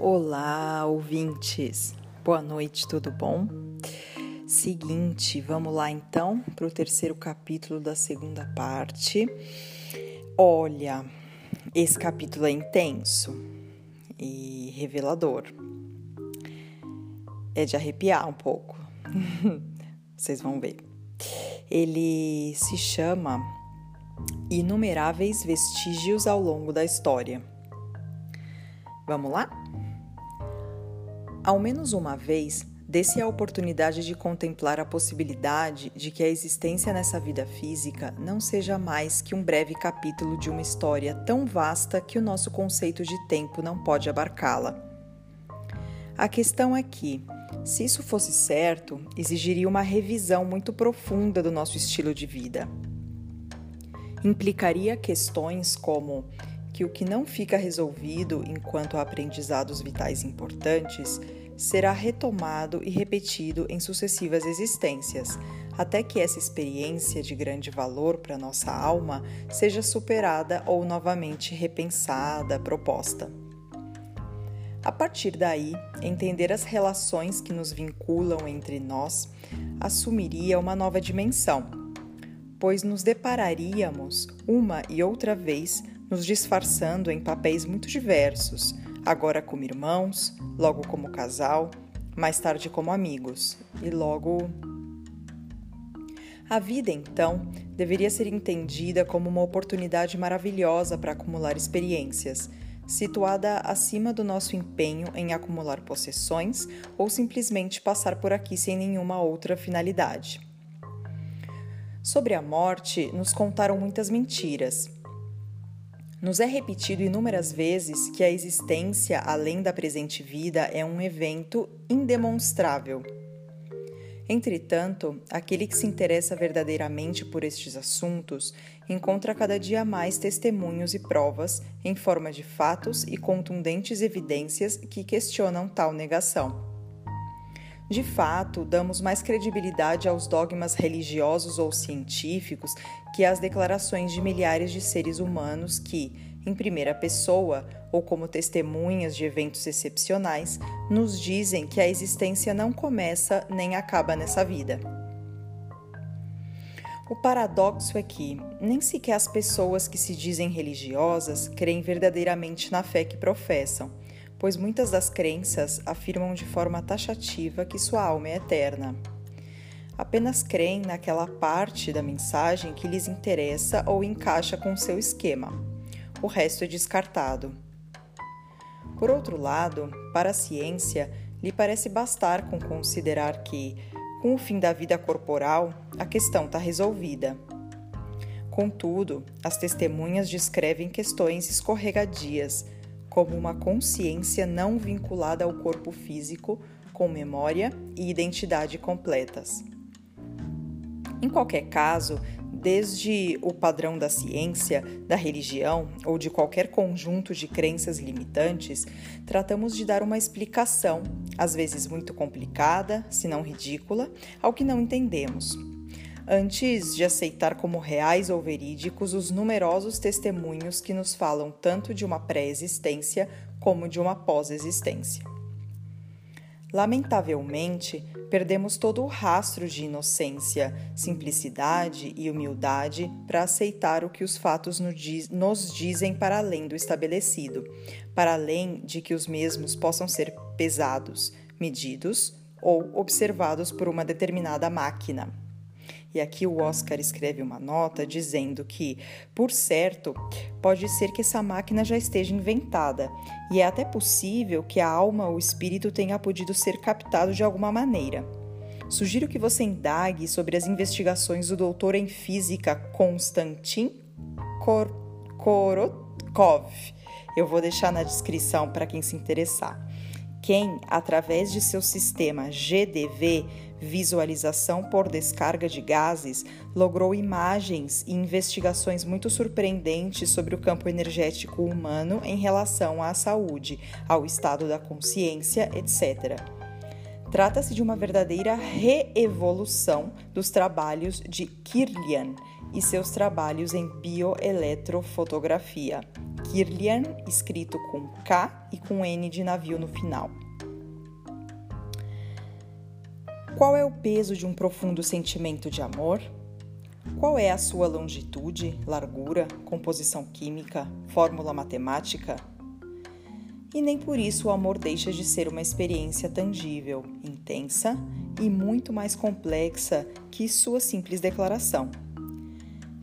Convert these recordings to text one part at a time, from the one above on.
Olá, ouvintes. Boa noite, tudo bom? Seguinte, vamos lá então para o terceiro capítulo da segunda parte. Olha, esse capítulo é intenso e revelador. É de arrepiar um pouco. Vocês vão ver. Ele se chama Inumeráveis Vestígios ao longo da História. Vamos lá? Ao menos uma vez, dê-se a oportunidade de contemplar a possibilidade de que a existência nessa vida física não seja mais que um breve capítulo de uma história tão vasta que o nosso conceito de tempo não pode abarcá-la. A questão é que, se isso fosse certo, exigiria uma revisão muito profunda do nosso estilo de vida. Implicaria questões como que o que não fica resolvido enquanto aprendizados vitais importantes será retomado e repetido em sucessivas existências, até que essa experiência de grande valor para nossa alma seja superada ou novamente repensada, proposta. A partir daí, entender as relações que nos vinculam entre nós assumiria uma nova dimensão, pois nos depararíamos uma e outra vez nos disfarçando em papéis muito diversos, agora como irmãos, logo como casal, mais tarde como amigos e logo. A vida, então, deveria ser entendida como uma oportunidade maravilhosa para acumular experiências, situada acima do nosso empenho em acumular possessões ou simplesmente passar por aqui sem nenhuma outra finalidade. Sobre a morte, nos contaram muitas mentiras nos é repetido inúmeras vezes que a existência além da presente vida é um evento indemonstrável. Entretanto, aquele que se interessa verdadeiramente por estes assuntos encontra cada dia mais testemunhos e provas em forma de fatos e contundentes evidências que questionam tal negação. De fato, damos mais credibilidade aos dogmas religiosos ou científicos que às declarações de milhares de seres humanos que, em primeira pessoa ou como testemunhas de eventos excepcionais, nos dizem que a existência não começa nem acaba nessa vida. O paradoxo é que nem sequer as pessoas que se dizem religiosas creem verdadeiramente na fé que professam pois muitas das crenças afirmam de forma taxativa que sua alma é eterna. Apenas creem naquela parte da mensagem que lhes interessa ou encaixa com seu esquema. O resto é descartado. Por outro lado, para a ciência, lhe parece bastar com considerar que, com o fim da vida corporal, a questão está resolvida. Contudo, as testemunhas descrevem questões escorregadias como uma consciência não vinculada ao corpo físico, com memória e identidade completas. Em qualquer caso, desde o padrão da ciência, da religião ou de qualquer conjunto de crenças limitantes, tratamos de dar uma explicação, às vezes muito complicada, se não ridícula, ao que não entendemos antes de aceitar como reais ou verídicos os numerosos testemunhos que nos falam tanto de uma pré-existência como de uma pós-existência. Lamentavelmente, perdemos todo o rastro de inocência, simplicidade e humildade para aceitar o que os fatos nos dizem para além do estabelecido, para além de que os mesmos possam ser pesados, medidos ou observados por uma determinada máquina. E aqui o Oscar escreve uma nota dizendo que, por certo, pode ser que essa máquina já esteja inventada, e é até possível que a alma ou espírito tenha podido ser captado de alguma maneira. Sugiro que você indague sobre as investigações do doutor em física Konstantin Kor Korotkov. Eu vou deixar na descrição para quem se interessar. Quem, através de seu sistema GDV, visualização por descarga de gases, logrou imagens e investigações muito surpreendentes sobre o campo energético humano em relação à saúde, ao estado da consciência, etc. Trata-se de uma verdadeira reevolução dos trabalhos de Kirlian e seus trabalhos em bioeletrofotografia, Kirlian, escrito com K e com N de navio no final. Qual é o peso de um profundo sentimento de amor? Qual é a sua longitude, largura, composição química, fórmula matemática? E nem por isso o amor deixa de ser uma experiência tangível, intensa e muito mais complexa que sua simples declaração.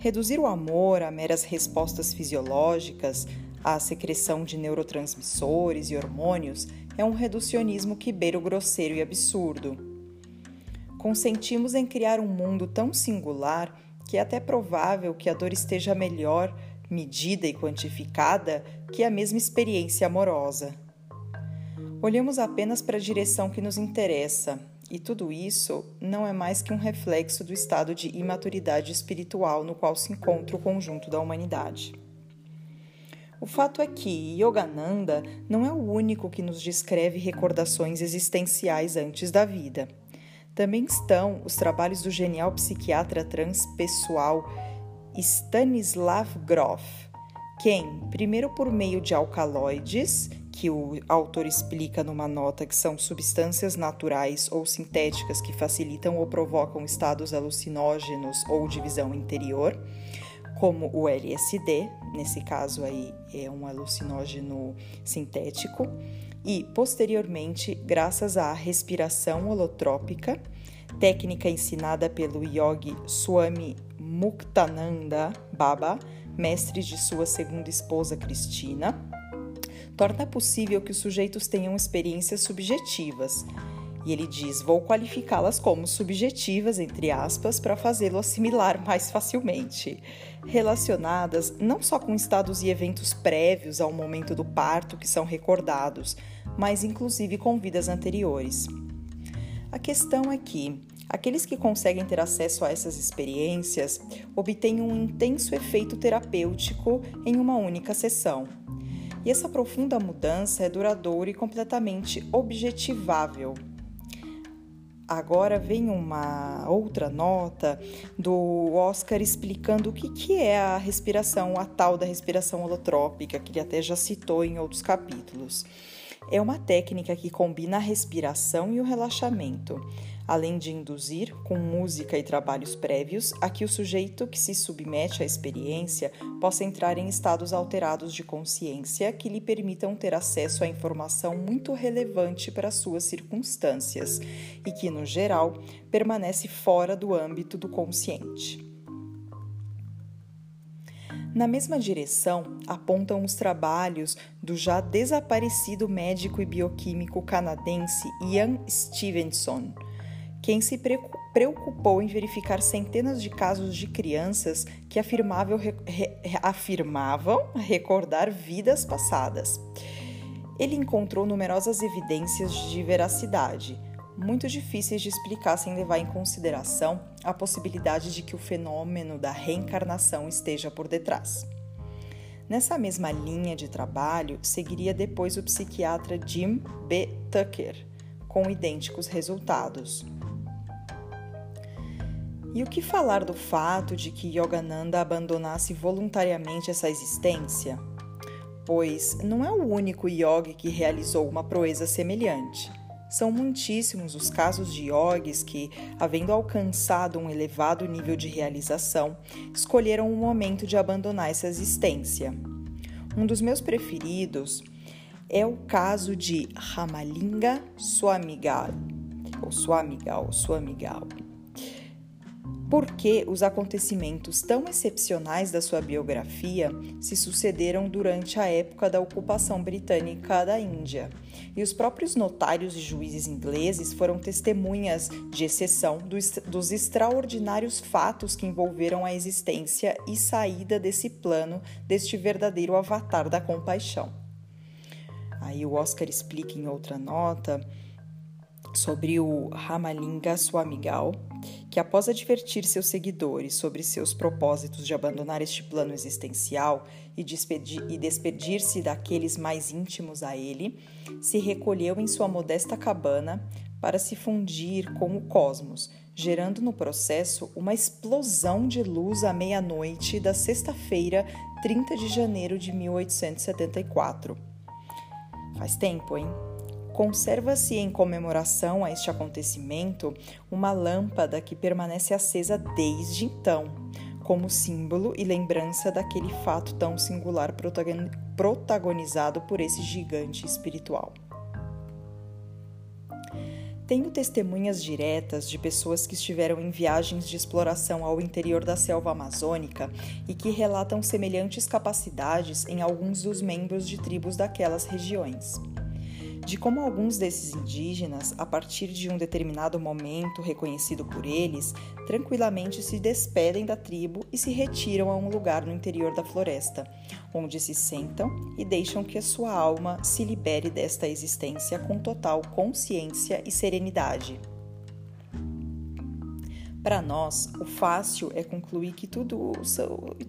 Reduzir o amor a meras respostas fisiológicas, à secreção de neurotransmissores e hormônios, é um reducionismo que beira o grosseiro e absurdo consentimos em criar um mundo tão singular que é até provável que a dor esteja melhor medida e quantificada que a mesma experiência amorosa. Olhamos apenas para a direção que nos interessa, e tudo isso não é mais que um reflexo do estado de imaturidade espiritual no qual se encontra o conjunto da humanidade. O fato é que Yogananda não é o único que nos descreve recordações existenciais antes da vida. Também estão os trabalhos do genial psiquiatra transpessoal Stanislav Grof, quem, primeiro por meio de alcaloides, que o autor explica numa nota que são substâncias naturais ou sintéticas que facilitam ou provocam estados alucinógenos ou de visão interior, como o LSD, nesse caso aí é um alucinógeno sintético, e, posteriormente, graças à respiração holotrópica, técnica ensinada pelo yogi Swami Muktananda Baba, mestre de sua segunda esposa Cristina, torna possível que os sujeitos tenham experiências subjetivas. E ele diz: vou qualificá-las como subjetivas, entre aspas, para fazê-lo assimilar mais facilmente. Relacionadas não só com estados e eventos prévios ao momento do parto que são recordados, mas inclusive com vidas anteriores. A questão é que aqueles que conseguem ter acesso a essas experiências obtêm um intenso efeito terapêutico em uma única sessão. E essa profunda mudança é duradoura e completamente objetivável. Agora vem uma outra nota do Oscar explicando o que, que é a respiração, a tal da respiração holotrópica, que ele até já citou em outros capítulos. É uma técnica que combina a respiração e o relaxamento, além de induzir, com música e trabalhos prévios, a que o sujeito que se submete à experiência possa entrar em estados alterados de consciência que lhe permitam ter acesso a informação muito relevante para suas circunstâncias e que, no geral, permanece fora do âmbito do consciente. Na mesma direção apontam os trabalhos do já desaparecido médico e bioquímico canadense Ian Stevenson, quem se preocupou em verificar centenas de casos de crianças que afirmavam, afirmavam recordar vidas passadas. Ele encontrou numerosas evidências de veracidade, muito difíceis de explicar sem levar em consideração a possibilidade de que o fenômeno da reencarnação esteja por detrás. Nessa mesma linha de trabalho, seguiria depois o psiquiatra Jim B. Tucker, com idênticos resultados. E o que falar do fato de que Yogananda abandonasse voluntariamente essa existência? Pois não é o único yogi que realizou uma proeza semelhante. São muitíssimos os casos de yogis que, havendo alcançado um elevado nível de realização, escolheram o momento de abandonar essa existência. Um dos meus preferidos é o caso de Ramalinga Swamigal, ou Swamigal, Swamigal porque os acontecimentos tão excepcionais da sua biografia se sucederam durante a época da ocupação britânica da Índia. E os próprios notários e juízes ingleses foram testemunhas de exceção dos, dos extraordinários fatos que envolveram a existência e saída desse plano deste verdadeiro avatar da compaixão. Aí o Oscar explica em outra nota sobre o Ramalinga Swamigal, que após advertir seus seguidores sobre seus propósitos de abandonar este plano existencial e despedir-se daqueles mais íntimos a ele, se recolheu em sua modesta cabana para se fundir com o cosmos, gerando no processo uma explosão de luz à meia-noite da sexta-feira, 30 de janeiro de 1874. Faz tempo, hein? Conserva-se em comemoração a este acontecimento uma lâmpada que permanece acesa desde então, como símbolo e lembrança daquele fato tão singular protagonizado por esse gigante espiritual. Tenho testemunhas diretas de pessoas que estiveram em viagens de exploração ao interior da selva amazônica e que relatam semelhantes capacidades em alguns dos membros de tribos daquelas regiões de como alguns desses indígenas, a partir de um determinado momento reconhecido por eles, tranquilamente se despedem da tribo e se retiram a um lugar no interior da floresta, onde se sentam e deixam que a sua alma se libere desta existência com total consciência e serenidade. Para nós, o fácil é concluir que tudo,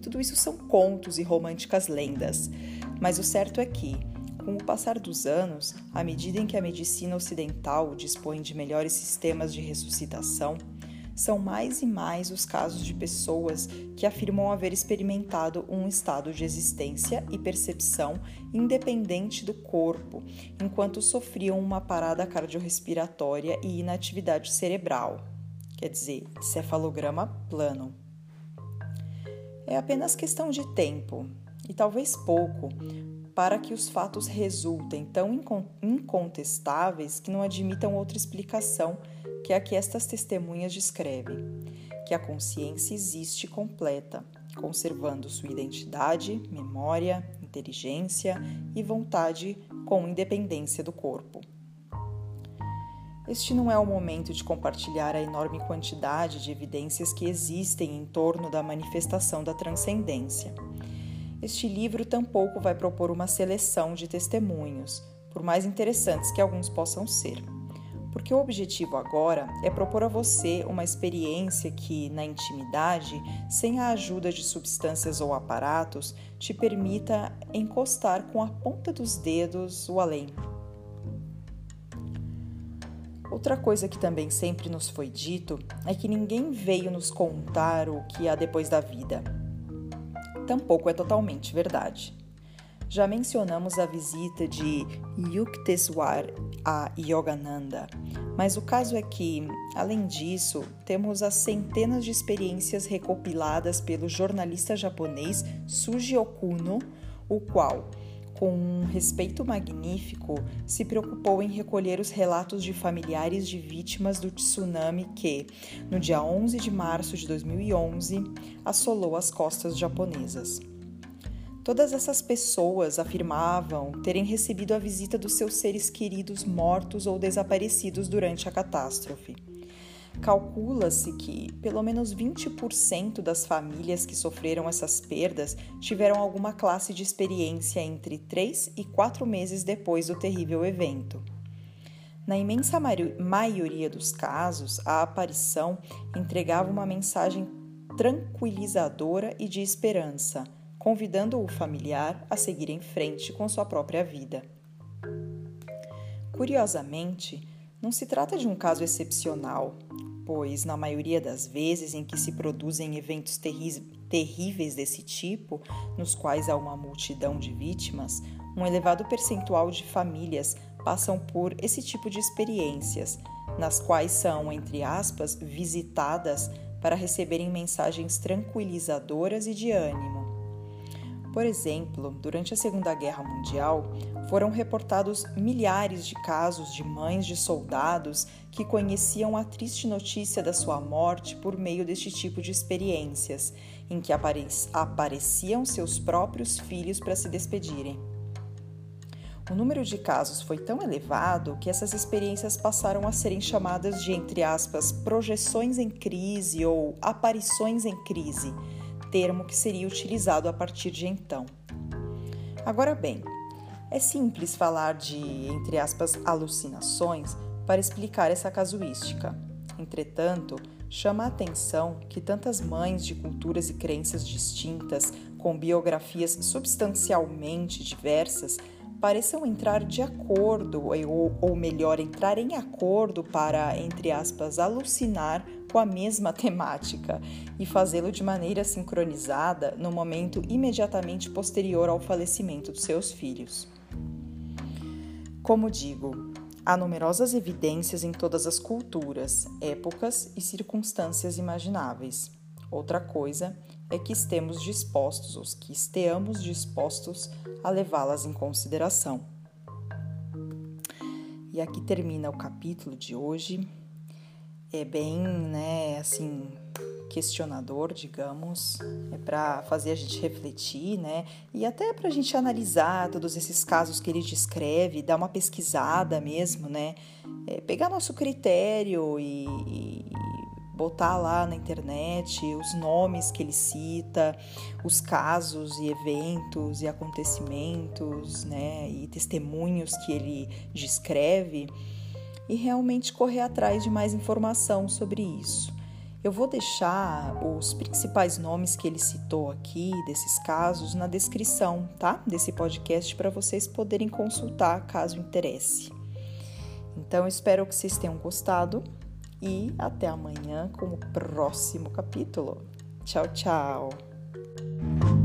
tudo isso são contos e românticas lendas, mas o certo é que, com o passar dos anos, à medida em que a medicina ocidental dispõe de melhores sistemas de ressuscitação, são mais e mais os casos de pessoas que afirmam haver experimentado um estado de existência e percepção independente do corpo, enquanto sofriam uma parada cardiorrespiratória e inatividade cerebral, quer dizer, cefalograma plano. É apenas questão de tempo, e talvez pouco, para que os fatos resultem tão incontestáveis que não admitam outra explicação que a que estas testemunhas descrevem: que a consciência existe completa, conservando sua identidade, memória, inteligência e vontade com independência do corpo. Este não é o momento de compartilhar a enorme quantidade de evidências que existem em torno da manifestação da transcendência este livro tampouco vai propor uma seleção de testemunhos, por mais interessantes que alguns possam ser. Porque o objetivo agora é propor a você uma experiência que, na intimidade, sem a ajuda de substâncias ou aparatos, te permita encostar com a ponta dos dedos o além. Outra coisa que também sempre nos foi dito é que ninguém veio nos contar o que há depois da vida tampouco é totalmente verdade. Já mencionamos a visita de Yukteswar a Yogananda, mas o caso é que, além disso, temos as centenas de experiências recopiladas pelo jornalista japonês Suji Okuno, o qual, com um respeito magnífico, se preocupou em recolher os relatos de familiares de vítimas do tsunami que, no dia 11 de março de 2011, assolou as costas japonesas. Todas essas pessoas afirmavam terem recebido a visita dos seus seres queridos mortos ou desaparecidos durante a catástrofe. Calcula-se que pelo menos 20% das famílias que sofreram essas perdas tiveram alguma classe de experiência entre 3 e 4 meses depois do terrível evento. Na imensa maioria dos casos, a aparição entregava uma mensagem tranquilizadora e de esperança, convidando o familiar a seguir em frente com sua própria vida. Curiosamente, não se trata de um caso excepcional, pois, na maioria das vezes em que se produzem eventos terríveis desse tipo, nos quais há uma multidão de vítimas, um elevado percentual de famílias passam por esse tipo de experiências, nas quais são, entre aspas, visitadas para receberem mensagens tranquilizadoras e de ânimo. Por exemplo, durante a Segunda Guerra Mundial, foram reportados milhares de casos de mães de soldados que conheciam a triste notícia da sua morte por meio deste tipo de experiências, em que apareciam seus próprios filhos para se despedirem. O número de casos foi tão elevado que essas experiências passaram a serem chamadas de, entre aspas, projeções em crise ou aparições em crise, termo que seria utilizado a partir de então. Agora bem, é simples falar de, entre aspas, alucinações para explicar essa casuística. Entretanto, chama a atenção que tantas mães de culturas e crenças distintas, com biografias substancialmente diversas, pareçam entrar de acordo, ou, ou melhor, entrar em acordo para, entre aspas, alucinar com a mesma temática e fazê-lo de maneira sincronizada no momento imediatamente posterior ao falecimento dos seus filhos. Como digo, há numerosas evidências em todas as culturas, épocas e circunstâncias imagináveis. Outra coisa é que estemos dispostos, os que estejamos dispostos a levá-las em consideração. E aqui termina o capítulo de hoje. É bem, né, assim, questionador, digamos, é para fazer a gente refletir, né? E até para a gente analisar todos esses casos que ele descreve, dar uma pesquisada mesmo, né? É, pegar nosso critério e, e botar lá na internet os nomes que ele cita, os casos e eventos e acontecimentos, né, e testemunhos que ele descreve e realmente correr atrás de mais informação sobre isso. Eu vou deixar os principais nomes que ele citou aqui, desses casos, na descrição, tá? Desse podcast para vocês poderem consultar caso interesse. Então, espero que vocês tenham gostado e até amanhã com o próximo capítulo. Tchau, tchau!